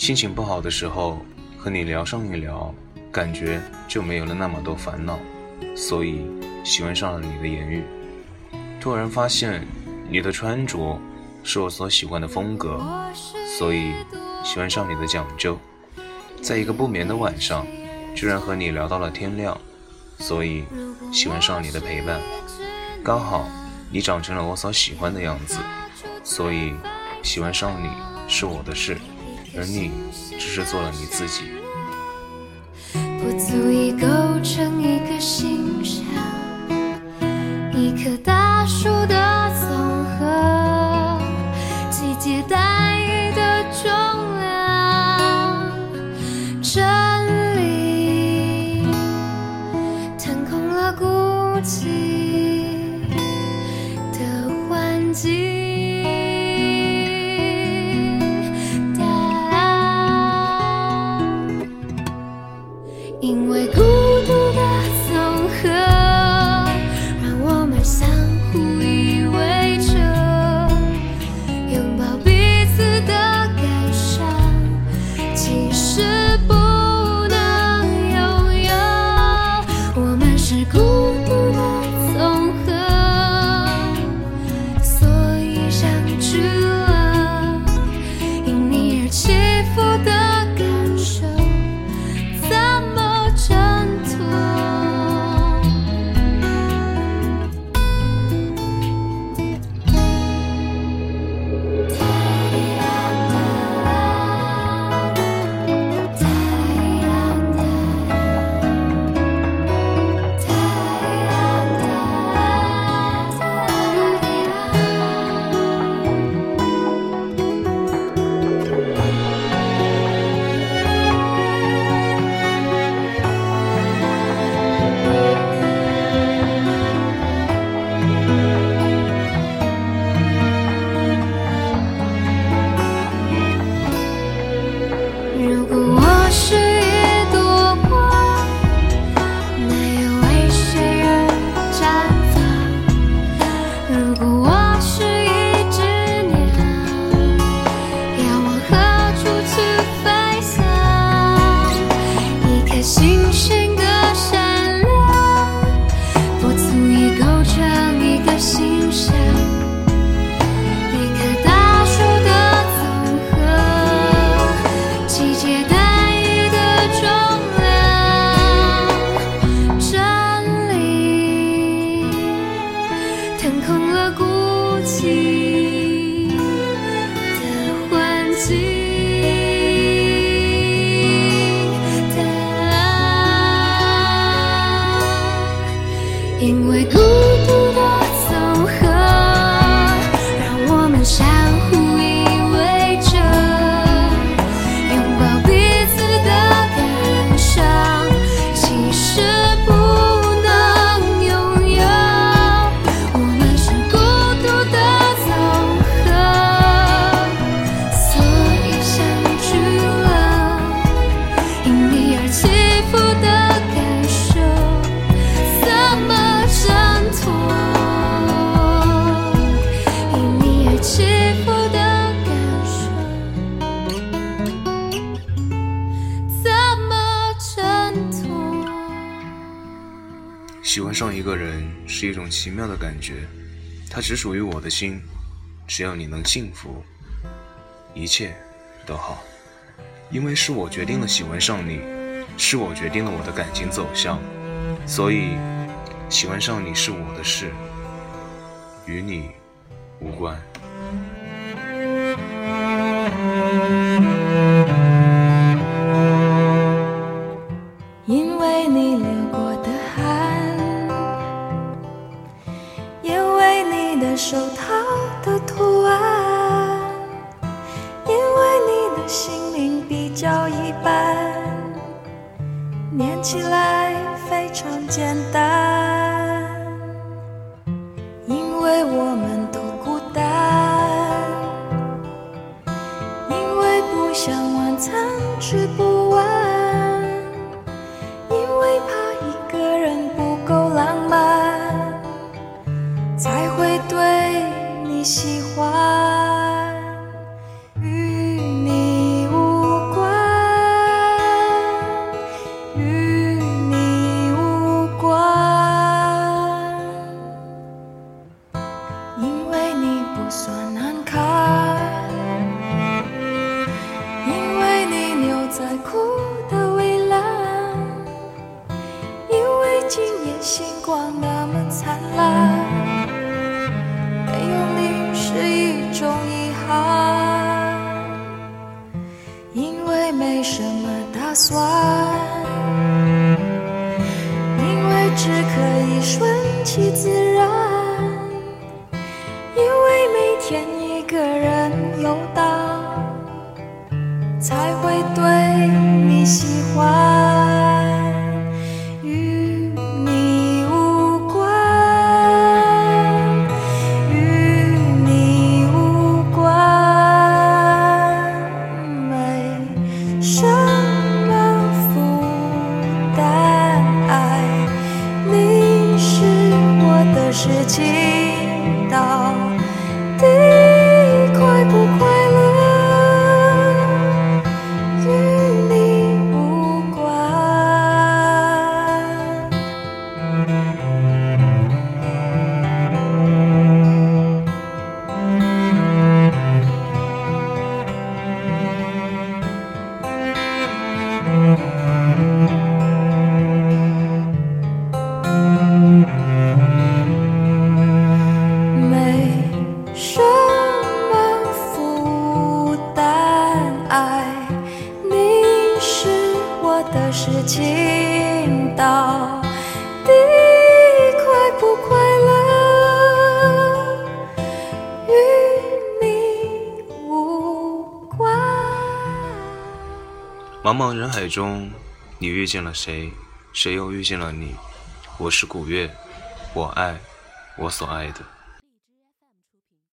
心情不好的时候和你聊上一聊，感觉就没有了那么多烦恼，所以喜欢上了你的言语。突然发现你的穿着是我所喜欢的风格，所以喜欢上你的讲究。在一个不眠的晚上，居然和你聊到了天亮，所以喜欢上你的陪伴。刚好你长成了我所喜欢的样子，所以喜欢上你是我的事，而你只是做了你自己。不足以构成一个形象，一棵大树的总和，季节单一的重量，真理腾空了孤寂因为孤独因为孤独喜欢上一个人是一种奇妙的感觉，它只属于我的心，只要你能幸福，一切都好。因为是我决定了喜欢上你，是我决定了我的感情走向，所以喜欢上你是我的事，与你无关。念起来非常简单，因为我们都孤单，因为不想晚餐吃不完。因为怕一个人不够浪漫，才会对你喜欢，算难堪，因为你牛仔裤的蔚蓝，因为今夜星光那么灿烂，没有你是一种遗憾，因为没什么打算，因为只可以顺其自然。一个人游荡，才会对你喜欢。与你无关，与你无关，没什么负担。爱你是我的事情，到底情，到底快不快乐，与你无关。茫茫人海中，你遇见了谁？谁又遇见了你？我是古月，我爱我所爱的。